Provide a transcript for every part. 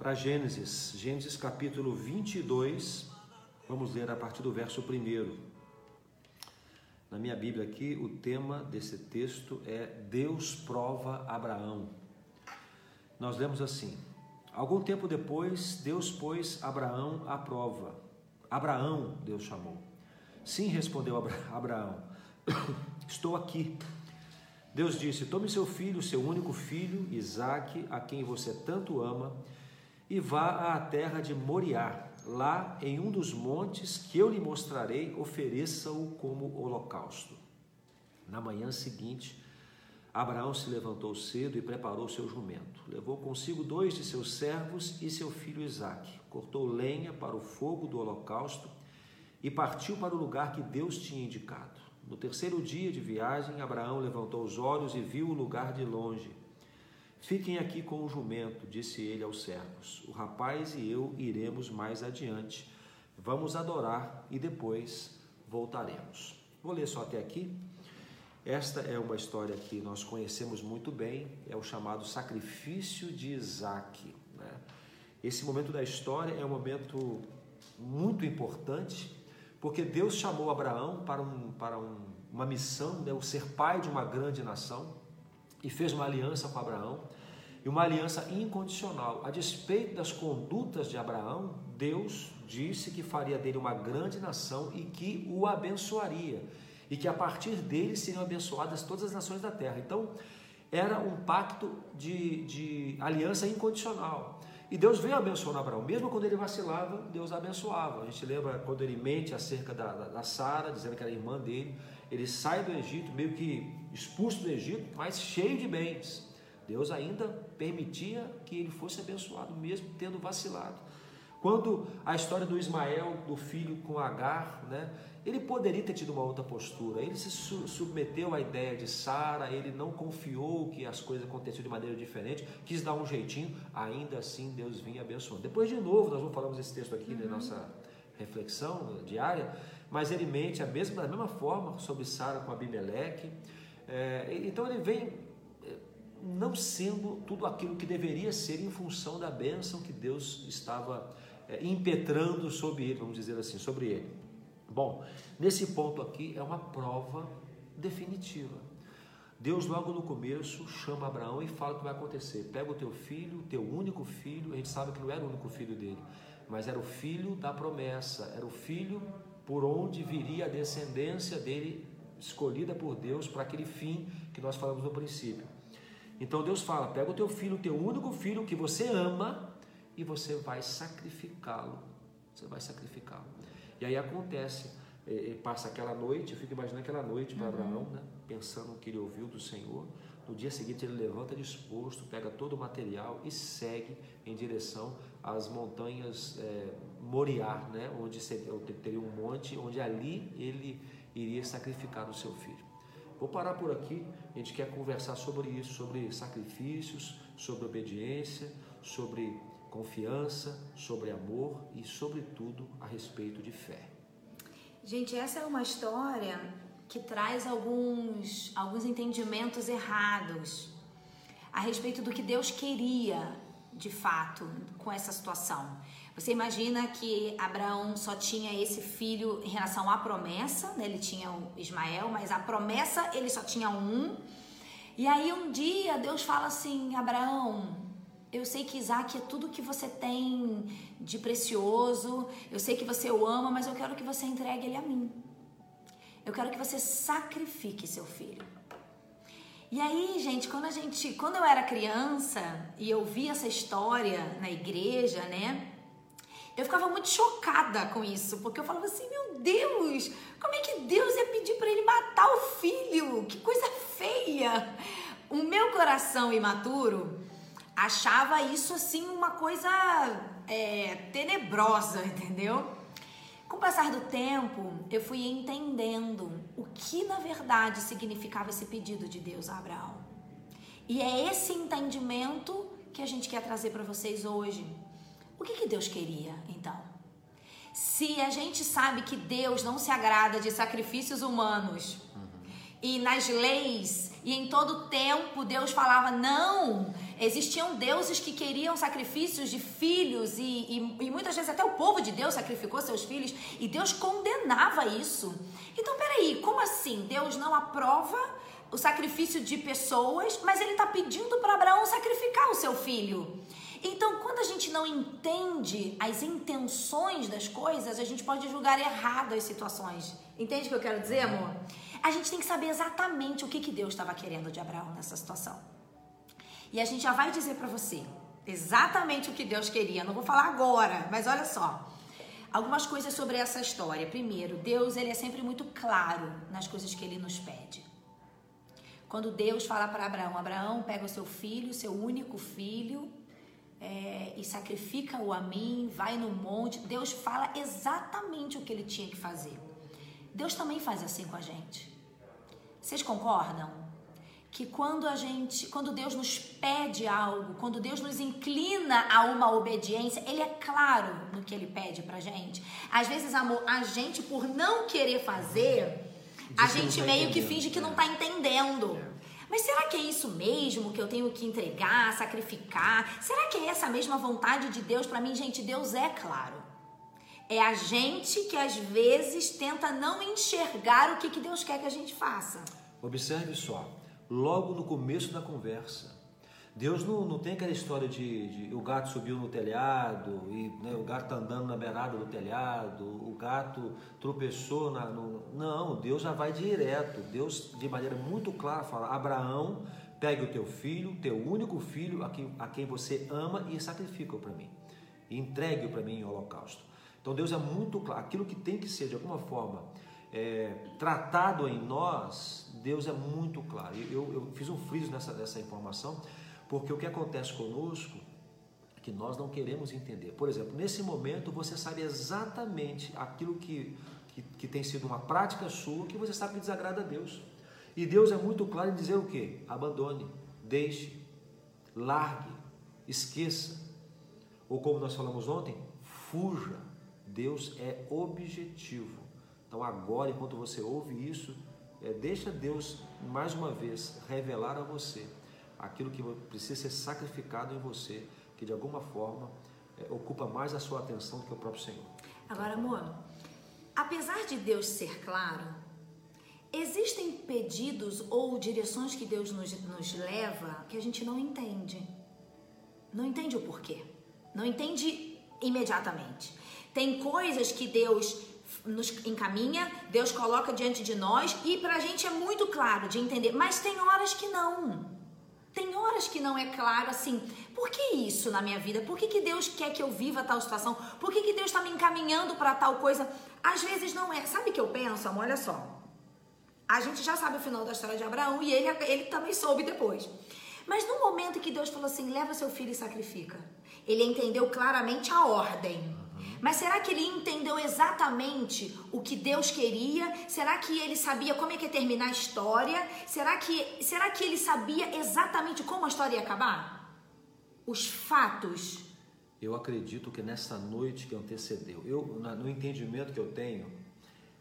para Gênesis, Gênesis capítulo 22, vamos ler a partir do verso 1. Na minha Bíblia aqui, o tema desse texto é Deus prova Abraão. Nós lemos assim: Algum tempo depois, Deus pôs Abraão à prova. Abraão, Deus chamou. Sim, respondeu Abraão, estou aqui. Deus disse: Tome seu filho, seu único filho, Isaque, a quem você tanto ama, e vá à terra de Moriá. Lá, em um dos montes que eu lhe mostrarei, ofereça-o como holocausto. Na manhã seguinte, Abraão se levantou cedo e preparou seu jumento. Levou consigo dois de seus servos e seu filho Isaque. Cortou lenha para o fogo do holocausto e partiu para o lugar que Deus tinha indicado. No terceiro dia de viagem, Abraão levantou os olhos e viu o lugar de longe. Fiquem aqui com o jumento, disse ele aos servos. O rapaz e eu iremos mais adiante. Vamos adorar e depois voltaremos. Vou ler só até aqui. Esta é uma história que nós conhecemos muito bem, é o chamado sacrifício de Isaac. Né? Esse momento da história é um momento muito importante, porque Deus chamou Abraão para, um, para um, uma missão, né? o ser pai de uma grande nação e fez uma aliança com Abraão, e uma aliança incondicional. A despeito das condutas de Abraão, Deus disse que faria dele uma grande nação e que o abençoaria, e que a partir dele seriam abençoadas todas as nações da terra. Então, era um pacto de, de aliança incondicional. E Deus veio abençoando Abraão, mesmo quando ele vacilava, Deus abençoava. A gente lembra quando ele mente acerca da, da, da Sara, dizendo que era irmã dele, ele sai do Egito, meio que expulso do Egito, mas cheio de bens. Deus ainda permitia que ele fosse abençoado, mesmo tendo vacilado. Quando a história do Ismael, do filho com Agar, né, ele poderia ter tido uma outra postura. Ele se submeteu à ideia de Sara, ele não confiou que as coisas aconteciam de maneira diferente, quis dar um jeitinho, ainda assim Deus vinha abençoando. Depois, de novo, nós não falamos esse texto aqui uhum. na nossa reflexão diária, mas ele mente a mesma, da mesma forma sobre Sara com Abimeleque. É, então ele vem é, não sendo tudo aquilo que deveria ser em função da bênção que Deus estava é, impetrando sobre ele, vamos dizer assim, sobre ele. Bom, nesse ponto aqui é uma prova definitiva. Deus logo no começo chama Abraão e fala o que vai acontecer. Pega o teu filho, teu único filho, a gente sabe que não era o único filho dele, mas era o filho da promessa, era o filho por onde viria a descendência dele, escolhida por Deus para aquele fim que nós falamos no princípio. Então Deus fala: pega o teu filho, o teu único filho que você ama, e você vai sacrificá-lo. Você vai sacrificá-lo. E aí acontece, é, é, passa aquela noite, eu fico imaginando aquela noite para uhum. Abraão, né, pensando o que ele ouviu do Senhor. No dia seguinte ele levanta disposto, pega todo o material e segue em direção às montanhas é, Moriá, né, onde teria um monte, onde ali ele iria sacrificar o seu filho. Vou parar por aqui, a gente quer conversar sobre isso, sobre sacrifícios, sobre obediência, sobre confiança, sobre amor e, sobretudo, a respeito de fé. Gente, essa é uma história que traz alguns, alguns entendimentos errados a respeito do que Deus queria de fato com essa situação. Você imagina que Abraão só tinha esse filho em relação à promessa, né? ele tinha o Ismael, mas a promessa ele só tinha um. E aí um dia Deus fala assim: Abraão, eu sei que Isaac é tudo que você tem de precioso, eu sei que você o ama, mas eu quero que você entregue ele a mim. Eu quero que você sacrifique seu filho. E aí, gente, quando a gente, quando eu era criança e eu via essa história na igreja, né? Eu ficava muito chocada com isso, porque eu falava assim: "Meu Deus, como é que Deus ia pedir para ele matar o filho? Que coisa feia!" O meu coração imaturo achava isso assim uma coisa é, tenebrosa, entendeu? Com o passar do tempo, eu fui entendendo o que na verdade significava esse pedido de Deus a Abraão. E é esse entendimento que a gente quer trazer para vocês hoje. O que, que Deus queria, então? Se a gente sabe que Deus não se agrada de sacrifícios humanos uhum. e nas leis e em todo tempo Deus falava: não, Existiam deuses que queriam sacrifícios de filhos e, e, e, muitas vezes até o povo de Deus sacrificou seus filhos e Deus condenava isso. Então, peraí, como assim? Deus não aprova o sacrifício de pessoas, mas ele está pedindo para Abraão sacrificar o seu filho. Então, quando a gente não entende as intenções das coisas, a gente pode julgar errado as situações. Entende o que eu quero dizer, amor? A gente tem que saber exatamente o que, que Deus estava querendo de Abraão nessa situação. E a gente já vai dizer para você exatamente o que Deus queria. Não vou falar agora, mas olha só. Algumas coisas sobre essa história. Primeiro, Deus ele é sempre muito claro nas coisas que ele nos pede. Quando Deus fala para Abraão, Abraão pega o seu filho, seu único filho, é, e sacrifica-o a mim, vai no monte. Deus fala exatamente o que ele tinha que fazer. Deus também faz assim com a gente. Vocês concordam? Que quando a gente, quando Deus nos pede algo, quando Deus nos inclina a uma obediência, Ele é claro no que Ele pede pra gente. Às vezes, amor, a gente, por não querer fazer, a gente meio que finge que não tá entendendo. Mas será que é isso mesmo que eu tenho que entregar, sacrificar? Será que é essa mesma vontade de Deus para mim? Gente, Deus é claro. É a gente que às vezes tenta não enxergar o que, que Deus quer que a gente faça. Observe só, logo no começo da conversa, Deus não, não tem aquela história de, de, o gato subiu no telhado e né, o gato tá andando na beirada do telhado, o gato tropeçou na, no, não, Deus já vai direto. Deus de maneira muito clara fala: Abraão, pegue o teu filho, teu único filho, a quem, a quem você ama e sacrifica-o para mim, entregue-o para mim em holocausto. Então Deus é muito claro. Aquilo que tem que ser de alguma forma é, tratado em nós, Deus é muito claro. Eu, eu fiz um friso nessa, nessa informação porque o que acontece conosco é que nós não queremos entender. Por exemplo, nesse momento você sabe exatamente aquilo que, que, que tem sido uma prática sua, que você sabe que desagrada a Deus. E Deus é muito claro em dizer o que? Abandone, deixe, largue, esqueça. Ou como nós falamos ontem, fuja. Deus é objetivo. Então agora, enquanto você ouve isso, é, deixa Deus mais uma vez revelar a você aquilo que precisa ser sacrificado em você, que de alguma forma é, ocupa mais a sua atenção do que o próprio Senhor. Agora, amor, apesar de Deus ser claro, existem pedidos ou direções que Deus nos, nos leva que a gente não entende. Não entende o porquê. Não entende imediatamente. Tem coisas que Deus nos encaminha, Deus coloca diante de nós e pra gente é muito claro de entender, mas tem horas que não. Tem horas que não é claro assim, por que isso na minha vida? Por que, que Deus quer que eu viva tal situação? Por que, que Deus está me encaminhando para tal coisa? Às vezes não é. Sabe o que eu penso, amor? Olha só. A gente já sabe o final da história de Abraão e ele, ele também soube depois. Mas no momento que Deus falou assim, leva seu filho e sacrifica, ele entendeu claramente a ordem. Mas será que ele entendeu exatamente o que Deus queria? Será que ele sabia como é que ia terminar a história? Será que, será que ele sabia exatamente como a história ia acabar? Os fatos. Eu acredito que nessa noite que antecedeu, eu no entendimento que eu tenho,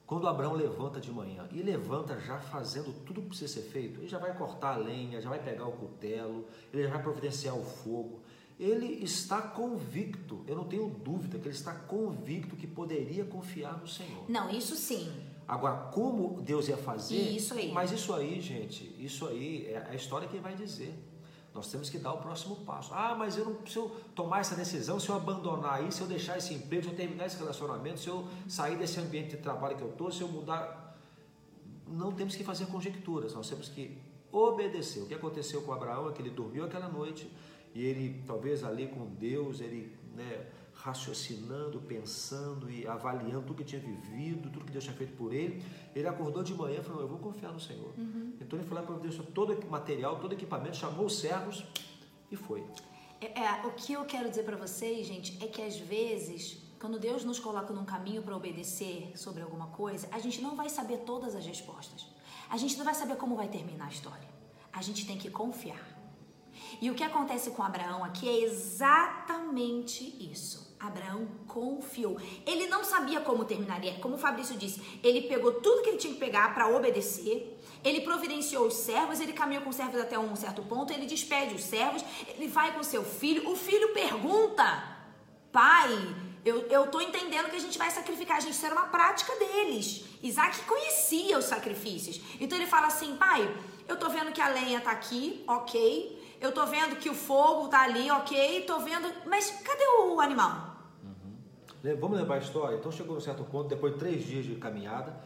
quando Abraão levanta de manhã e levanta já fazendo tudo que precisa ser feito, ele já vai cortar a lenha, já vai pegar o cutelo, ele já vai providenciar o fogo, ele está convicto, eu não tenho dúvida que ele está convicto que poderia confiar no Senhor. Não, isso sim. Agora, como Deus ia fazer? Isso aí. Mas isso aí, gente, isso aí é a história que vai dizer. Nós temos que dar o próximo passo. Ah, mas eu não se eu tomar essa decisão, se eu abandonar isso, se eu deixar esse emprego, se eu terminar esse relacionamento, se eu sair desse ambiente de trabalho que eu estou, se eu mudar. Não temos que fazer conjecturas, nós temos que obedecer. O que aconteceu com Abraão é que ele dormiu aquela noite, e ele, talvez ali com Deus, ele né, raciocinando, pensando e avaliando tudo que tinha vivido, tudo que Deus tinha feito por ele, ele acordou de manhã e falou: Eu vou confiar no Senhor. Uhum. Então ele foi lá para Deus todo o material, todo o equipamento, chamou os servos e foi. É, é, o que eu quero dizer para vocês, gente, é que às vezes, quando Deus nos coloca num caminho para obedecer sobre alguma coisa, a gente não vai saber todas as respostas. A gente não vai saber como vai terminar a história. A gente tem que confiar. E o que acontece com Abraão aqui é exatamente isso. Abraão confiou. Ele não sabia como terminaria. Como o Fabrício disse, ele pegou tudo que ele tinha que pegar para obedecer. Ele providenciou os servos, ele caminhou com os servos até um certo ponto, ele despede os servos, ele vai com seu filho. O filho pergunta: Pai, eu, eu tô entendendo que a gente vai sacrificar. Gente, isso era uma prática deles. Isaac conhecia os sacrifícios. Então ele fala assim: Pai, eu tô vendo que a lenha tá aqui, ok. Eu tô vendo que o fogo tá ali, ok. Tô vendo. Mas cadê o animal? Uhum. Vamos lembrar a história? Então chegou num certo ponto, depois de três dias de caminhada,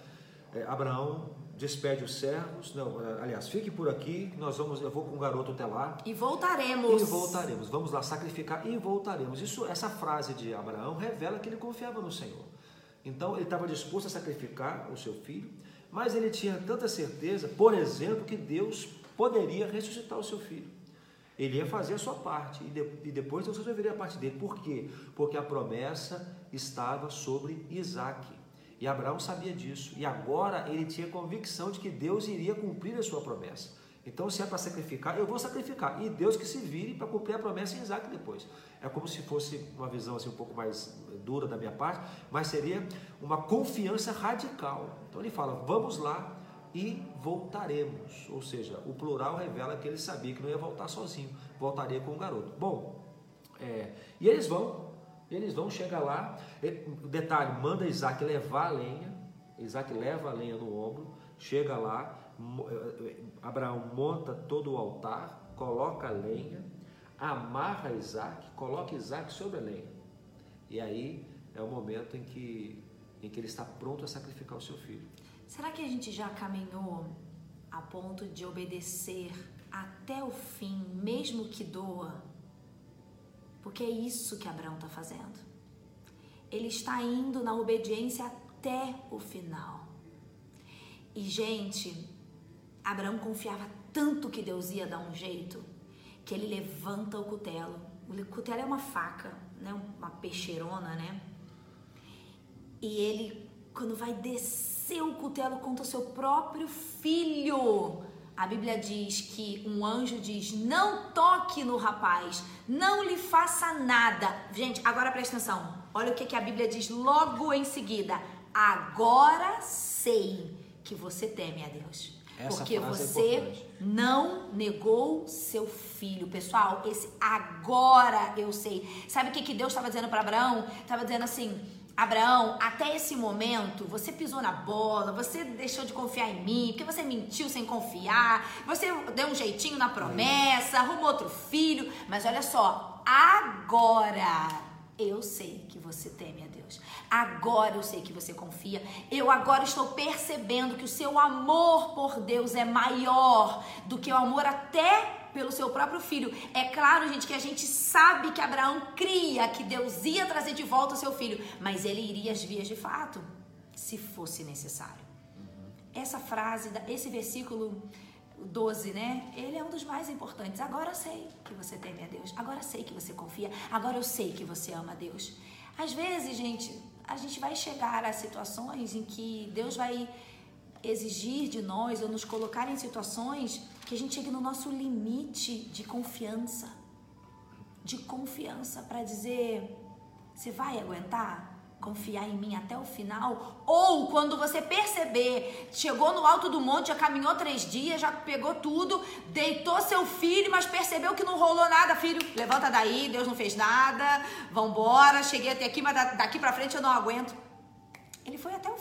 é, Abraão despede os servos. Não, é, aliás, fique por aqui, nós vamos, eu vou com o garoto até lá. E voltaremos. E voltaremos. Vamos lá sacrificar e voltaremos. Isso, essa frase de Abraão revela que ele confiava no Senhor. Então ele estava disposto a sacrificar o seu filho, mas ele tinha tanta certeza, por exemplo, que Deus poderia ressuscitar o seu filho. Ele ia fazer a sua parte e, de, e depois Deus resolveria a parte dele. Por quê? Porque a promessa estava sobre Isaac. E Abraão sabia disso. E agora ele tinha convicção de que Deus iria cumprir a sua promessa. Então, se é para sacrificar, eu vou sacrificar. E Deus que se vire para cumprir a promessa em Isaac depois. É como se fosse uma visão assim um pouco mais dura da minha parte, mas seria uma confiança radical. Então ele fala: vamos lá e voltaremos. Ou seja, o plural revela que ele sabia que não ia voltar sozinho, voltaria com o garoto. Bom, é, e eles vão, eles vão chegar lá. Detalhe, manda Isaac levar a lenha. Isaac leva a lenha no ombro, chega lá, eh, eh, Abraão monta todo o altar, coloca a lenha, amarra Isaac, coloca Isaac sobre a lenha. E aí é o momento em que, em que ele está pronto a sacrificar o seu filho. Será que a gente já caminhou a ponto de obedecer até o fim, mesmo que doa? Porque é isso que Abraão está fazendo. Ele está indo na obediência até o final. E, gente, Abraão confiava tanto que Deus ia dar um jeito que ele levanta o cutelo. O cutelo é uma faca, né? uma peixeirona, né? E ele, quando vai descer o cutelo contra o seu próprio filho, a Bíblia diz que um anjo diz: Não toque no rapaz, não lhe faça nada. Gente, agora presta atenção. Olha o que, que a Bíblia diz logo em seguida. Agora sei que você teme a Deus. Essa porque é você é não negou seu filho. Pessoal, esse agora eu sei. Sabe o que, que Deus estava dizendo para Abraão? Estava dizendo assim: Abraão, até esse momento você pisou na bola, você deixou de confiar em mim, porque você mentiu sem confiar, você deu um jeitinho na promessa, arrumou outro filho, mas olha só, agora eu sei que você teme a Deus. Agora eu sei que você confia. Eu agora estou percebendo que o seu amor por Deus é maior do que o amor até pelo seu próprio filho. É claro, gente, que a gente sabe que Abraão cria que Deus ia trazer de volta o seu filho, mas ele iria às vias de fato, se fosse necessário. Essa frase, esse versículo 12, né? Ele é um dos mais importantes. Agora eu sei que você teme a Deus. Agora eu sei que você confia. Agora eu sei que você ama a Deus. Às vezes, gente, a gente vai chegar a situações em que Deus vai exigir de nós ou nos colocar em situações que a gente chegue no nosso limite de confiança. De confiança para dizer: você vai aguentar? Confiar em mim até o final? Ou quando você perceber, chegou no alto do monte, já caminhou três dias, já pegou tudo, deitou seu filho, mas percebeu que não rolou nada, filho, levanta daí, Deus não fez nada, vambora, cheguei até aqui, mas daqui para frente eu não aguento. Ele foi até o.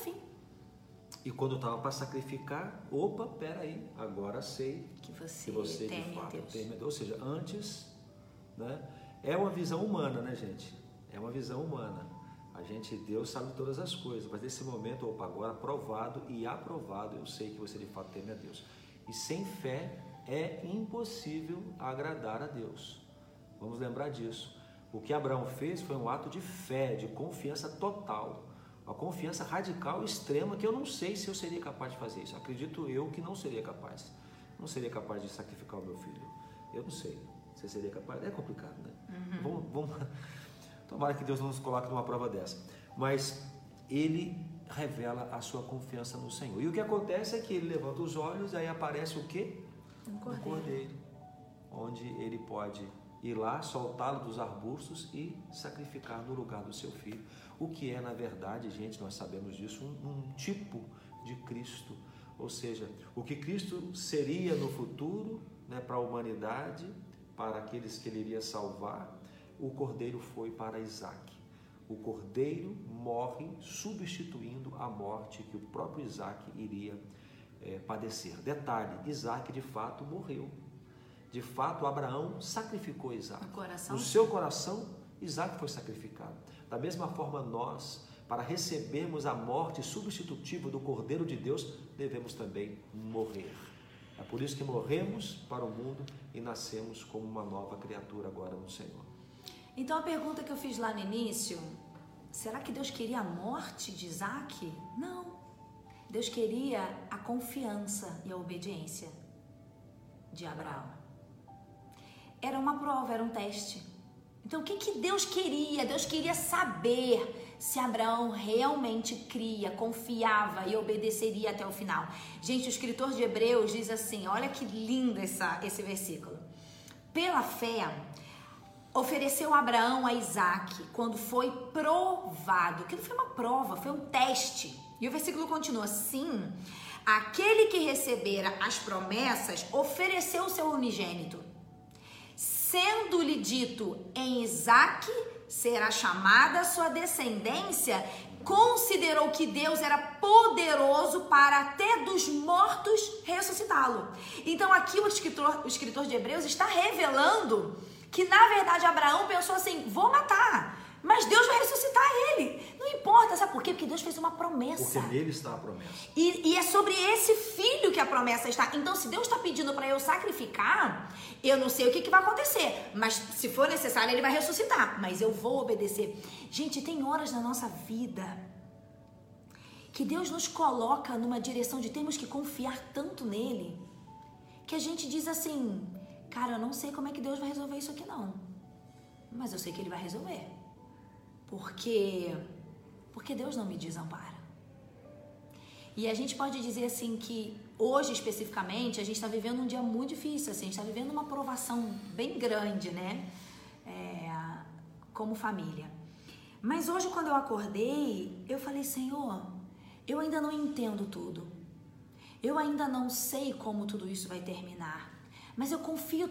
E quando estava para sacrificar, opa, peraí, agora sei que você, que você de fato Deus. teme Ou seja, antes, né? É uma visão humana, né, gente? É uma visão humana. A gente, Deus sabe todas as coisas, mas nesse momento, opa, agora provado e aprovado, eu sei que você de fato teme a Deus. E sem fé é impossível agradar a Deus. Vamos lembrar disso. O que Abraão fez foi um ato de fé, de confiança total. Uma confiança radical extrema que eu não sei se eu seria capaz de fazer isso. Acredito eu que não seria capaz. Não seria capaz de sacrificar o meu filho. Eu não sei. Você seria capaz? É complicado, né? Uhum. Vamos, vamos... Tomara que Deus não nos coloque numa prova dessa. Mas ele revela a sua confiança no Senhor. E o que acontece é que ele levanta os olhos, aí aparece o quê? Um cordeiro. Um cordeiro onde ele pode ir lá, soltá-lo dos arbustos e sacrificar no lugar do seu filho. O que é, na verdade, gente, nós sabemos disso, um, um tipo de Cristo. Ou seja, o que Cristo seria no futuro né, para a humanidade, para aqueles que ele iria salvar, o cordeiro foi para Isaac. O cordeiro morre substituindo a morte que o próprio Isaac iria é, padecer. Detalhe: Isaac de fato morreu. De fato, Abraão sacrificou Isaac. No, no seu coração, Isaac foi sacrificado. Da mesma forma, nós, para recebermos a morte substitutiva do Cordeiro de Deus, devemos também morrer. É por isso que morremos para o mundo e nascemos como uma nova criatura agora no Senhor. Então a pergunta que eu fiz lá no início, será que Deus queria a morte de Isaac? Não. Deus queria a confiança e a obediência de Abraão. Era uma prova, era um teste. Então o que, que Deus queria? Deus queria saber se Abraão realmente cria, confiava e obedeceria até o final. Gente, o escritor de Hebreus diz assim: olha que lindo essa, esse versículo. Pela fé, ofereceu Abraão a Isaac quando foi provado, não foi uma prova, foi um teste. E o versículo continua assim: aquele que recebera as promessas ofereceu o seu unigênito, sendo-lhe dito em Isaac será chamada a sua descendência, considerou que Deus era poderoso para até dos mortos ressuscitá-lo. Então aqui o escritor, o escritor de Hebreus está revelando que na verdade Abraão pensou assim: vou matar. Mas Deus vai ressuscitar ele. Não importa, sabe por quê? Porque Deus fez uma promessa. Porque nele está a promessa. E, e é sobre esse filho a promessa está. Então, se Deus está pedindo para eu sacrificar, eu não sei o que, que vai acontecer. Mas se for necessário, ele vai ressuscitar. Mas eu vou obedecer. Gente, tem horas na nossa vida que Deus nos coloca numa direção de termos que confiar tanto nele que a gente diz assim: Cara, eu não sei como é que Deus vai resolver isso aqui, não. Mas eu sei que Ele vai resolver. Porque, porque Deus não me desampara. E a gente pode dizer assim que hoje especificamente a gente está vivendo um dia muito difícil, assim, a gente está vivendo uma provação bem grande, né? É, como família. Mas hoje quando eu acordei, eu falei, Senhor, eu ainda não entendo tudo. Eu ainda não sei como tudo isso vai terminar mas eu confio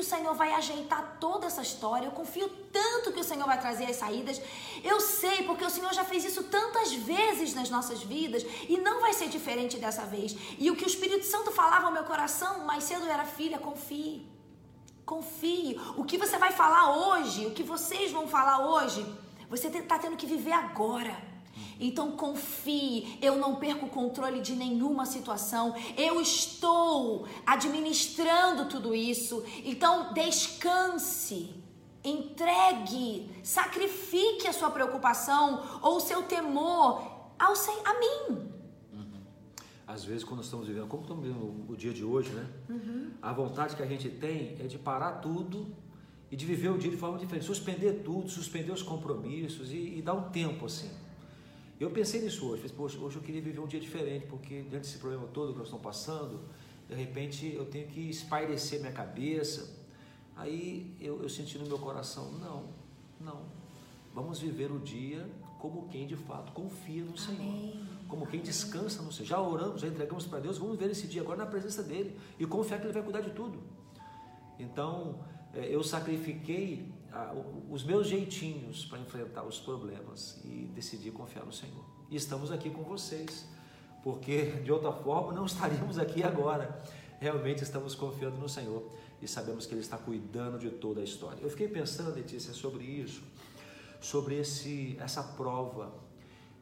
o Senhor vai ajeitar toda essa história, eu confio tanto que o Senhor vai trazer as saídas. Eu sei, porque o Senhor já fez isso tantas vezes nas nossas vidas e não vai ser diferente dessa vez. E o que o Espírito Santo falava ao meu coração mais cedo era: filha, confie. Confie. O que você vai falar hoje, o que vocês vão falar hoje, você está tendo que viver agora. Então confie, eu não perco o controle de nenhuma situação, eu estou administrando tudo isso. Então descanse, entregue, sacrifique a sua preocupação ou o seu temor ao a mim. Uhum. Às vezes, quando estamos vivendo, como estamos vivendo o dia de hoje, né? Uhum. A vontade que a gente tem é de parar tudo e de viver o dia de forma diferente, suspender tudo, suspender os compromissos e, e dar um tempo assim. Eu pensei nisso hoje, falei, poxa, hoje eu queria viver um dia diferente, porque diante desse problema todo que nós estamos passando, de repente eu tenho que espairecer minha cabeça. Aí eu, eu senti no meu coração, não, não. Vamos viver o dia como quem de fato confia no Senhor. Amém. Como quem descansa no Senhor. Já oramos, já entregamos para Deus, vamos ver esse dia agora na presença dele e confiar que Ele vai cuidar de tudo. Então, é, eu sacrifiquei os meus jeitinhos para enfrentar os problemas e decidi confiar no Senhor. E estamos aqui com vocês, porque de outra forma não estaríamos aqui agora. Realmente estamos confiando no Senhor e sabemos que Ele está cuidando de toda a história. Eu fiquei pensando, Letícia, sobre isso, sobre esse, essa prova.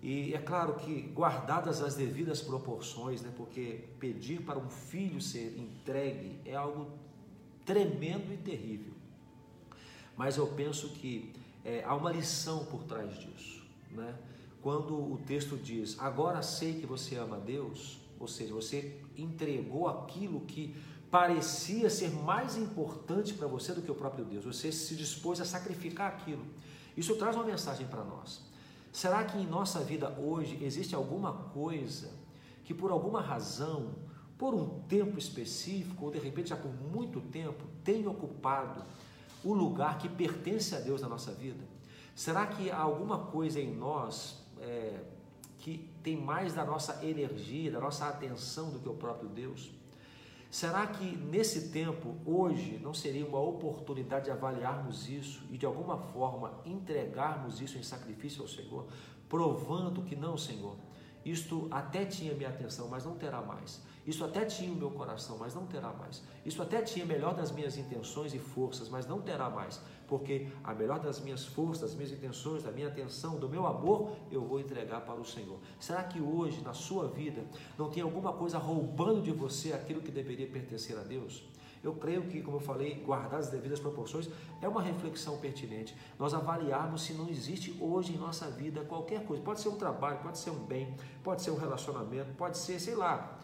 E é claro que, guardadas as devidas proporções, né, porque pedir para um filho ser entregue é algo tremendo e terrível. Mas eu penso que é, há uma lição por trás disso. Né? Quando o texto diz, agora sei que você ama a Deus, ou seja, você entregou aquilo que parecia ser mais importante para você do que o próprio Deus, você se dispôs a sacrificar aquilo. Isso traz uma mensagem para nós. Será que em nossa vida hoje existe alguma coisa que por alguma razão, por um tempo específico, ou de repente já por muito tempo, tem ocupado o lugar que pertence a Deus na nossa vida? Será que há alguma coisa em nós é, que tem mais da nossa energia, da nossa atenção do que o próprio Deus? Será que nesse tempo, hoje, não seria uma oportunidade de avaliarmos isso e de alguma forma entregarmos isso em sacrifício ao Senhor, provando que não, Senhor, isto até tinha minha atenção, mas não terá mais. Isso até tinha o meu coração, mas não terá mais. Isso até tinha melhor das minhas intenções e forças, mas não terá mais. Porque a melhor das minhas forças, das minhas intenções, da minha atenção, do meu amor, eu vou entregar para o Senhor. Será que hoje, na sua vida, não tem alguma coisa roubando de você aquilo que deveria pertencer a Deus? Eu creio que, como eu falei, guardar as devidas proporções é uma reflexão pertinente. Nós avaliarmos se não existe hoje em nossa vida qualquer coisa. Pode ser um trabalho, pode ser um bem, pode ser um relacionamento, pode ser, sei lá,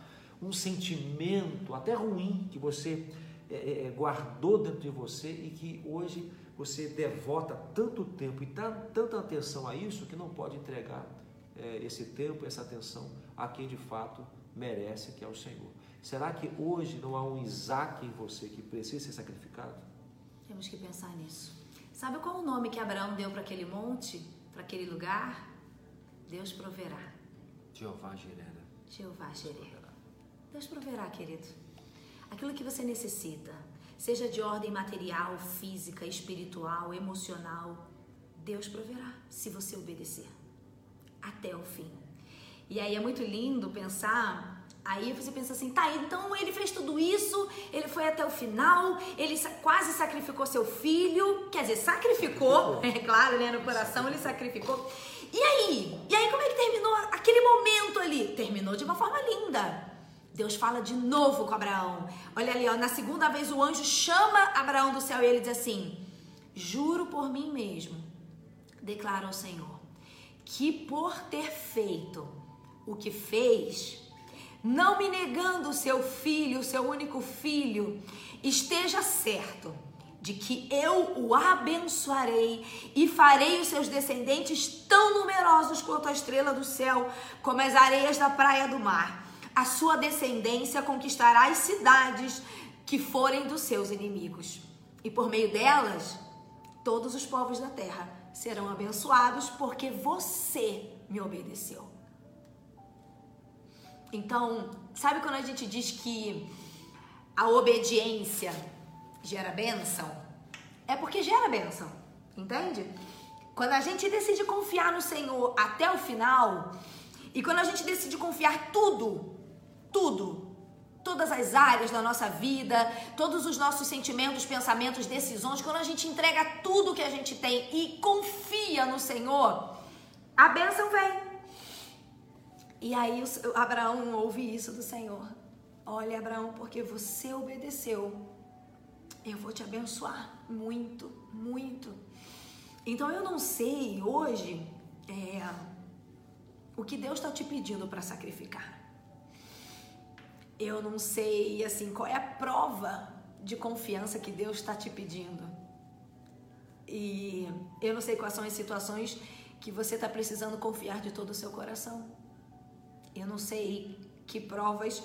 um sentimento até ruim que você é, é, é, guardou dentro de você e que hoje você devota tanto tempo e tá, tanta atenção a isso que não pode entregar é, esse tempo, essa atenção a quem de fato merece, que é o Senhor. Será que hoje não há um Isaac em você que precisa ser sacrificado? Temos que pensar nisso. Sabe qual o nome que Abraão deu para aquele monte, para aquele lugar? Deus proverá. Jeová Jireh. Jeová Jireh. Deus proverá, querido. Aquilo que você necessita, seja de ordem material, física, espiritual, emocional, Deus proverá se você obedecer até o fim. E aí é muito lindo pensar. Aí você pensa assim, tá, então ele fez tudo isso, ele foi até o final, ele quase sacrificou seu filho, quer dizer, sacrificou, é claro, né, no coração ele sacrificou. E aí? E aí como é que terminou aquele momento ali? Terminou de uma forma linda. Deus fala de novo com Abraão. Olha ali, ó, na segunda vez o anjo chama Abraão do céu e ele diz assim: Juro por mim mesmo, declara ao Senhor, que por ter feito o que fez, não me negando o seu filho, o seu único filho, esteja certo de que eu o abençoarei e farei os seus descendentes tão numerosos quanto a estrela do céu, como as areias da praia do mar a sua descendência conquistará as cidades que forem dos seus inimigos. E por meio delas, todos os povos da terra serão abençoados porque você me obedeceu. Então, sabe quando a gente diz que a obediência gera bênção? É porque gera bênção, entende? Quando a gente decide confiar no Senhor até o final, e quando a gente decide confiar tudo tudo. Todas as áreas da nossa vida, todos os nossos sentimentos, pensamentos, decisões, quando a gente entrega tudo que a gente tem e confia no Senhor, a bênção vem. E aí Abraão ouve isso do Senhor. Olha, Abraão, porque você obedeceu, eu vou te abençoar muito, muito. Então eu não sei hoje é, o que Deus está te pedindo para sacrificar eu não sei assim qual é a prova de confiança que Deus está te pedindo. E eu não sei quais são as situações que você está precisando confiar de todo o seu coração. Eu não sei que provas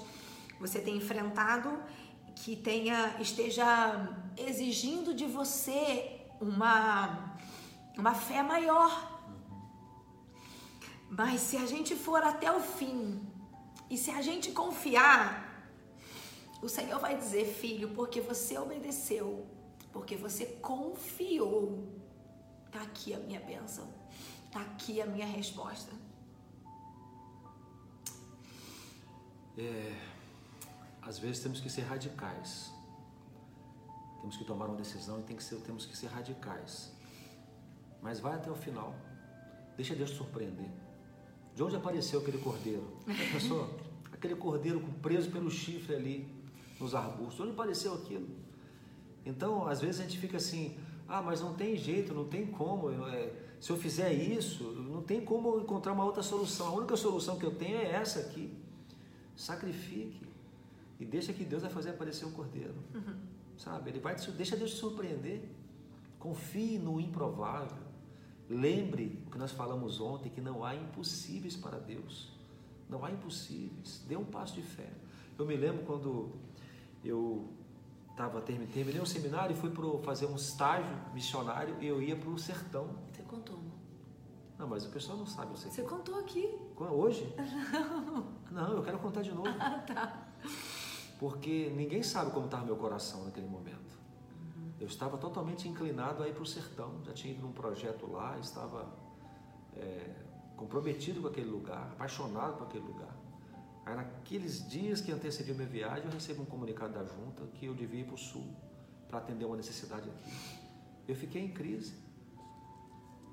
você tem enfrentado que tenha esteja exigindo de você uma uma fé maior. Mas se a gente for até o fim e se a gente confiar, o Senhor vai dizer, filho, porque você obedeceu, porque você confiou, tá aqui a minha bênção, tá aqui a minha resposta. É, às vezes temos que ser radicais. Temos que tomar uma decisão e tem que ser, temos que ser radicais. Mas vai até o final. Deixa Deus surpreender. De onde apareceu aquele cordeiro? Pessoa, aquele cordeiro preso pelo chifre ali nos arbustos. De onde apareceu aquilo? Então, às vezes a gente fica assim, ah, mas não tem jeito, não tem como. É, se eu fizer isso, não tem como encontrar uma outra solução. A única solução que eu tenho é essa aqui. Sacrifique e deixa que Deus vai fazer aparecer um cordeiro. Uhum. Sabe? Ele vai te, deixa Deus te surpreender. Confie no improvável. Lembre o que nós falamos ontem, que não há impossíveis para Deus. Não há impossíveis. Dê um passo de fé. Eu me lembro quando eu tava, terminei o seminário e fui pro, fazer um estágio missionário e eu ia para o sertão. Você contou. Não, mas o pessoal não sabe. Sei Você contou aqui. Hoje? Não, eu quero contar de novo. Ah, tá. Porque ninguém sabe como estava meu coração naquele momento. Eu estava totalmente inclinado a ir para o sertão. Já tinha ido num projeto lá, estava é, comprometido com aquele lugar, apaixonado por aquele lugar. Aí naqueles dias que antecediam minha viagem, eu recebi um comunicado da junta que eu devia ir para o sul para atender uma necessidade aqui. Eu fiquei em crise,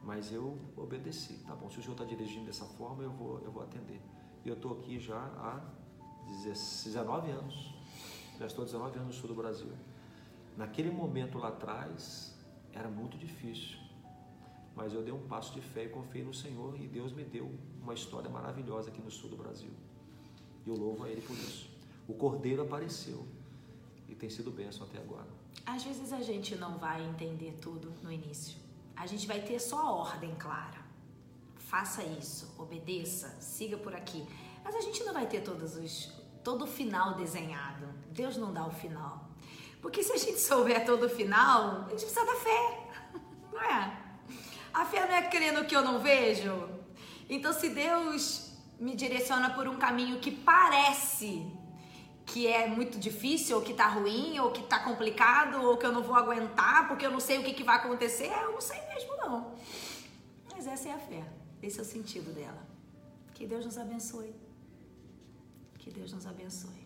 mas eu obedeci. Tá bom, se o senhor está dirigindo dessa forma, eu vou, eu vou atender. E eu estou aqui já há 19 anos. Já estou 19 anos no sul do Brasil. Naquele momento lá atrás, era muito difícil. Mas eu dei um passo de fé e confiei no Senhor e Deus me deu uma história maravilhosa aqui no sul do Brasil. E eu louvo a Ele por isso. O Cordeiro apareceu e tem sido bênção até agora. Às vezes a gente não vai entender tudo no início. A gente vai ter só a ordem clara. Faça isso, obedeça, siga por aqui. Mas a gente não vai ter todos os, todo o final desenhado. Deus não dá o final. Porque se a gente souber todo o final, a gente precisa da fé. Não é? A fé não é crer no que eu não vejo. Então, se Deus me direciona por um caminho que parece que é muito difícil, ou que tá ruim, ou que tá complicado, ou que eu não vou aguentar, porque eu não sei o que, que vai acontecer, eu não sei mesmo não. Mas essa é a fé, esse é o sentido dela. Que Deus nos abençoe. Que Deus nos abençoe.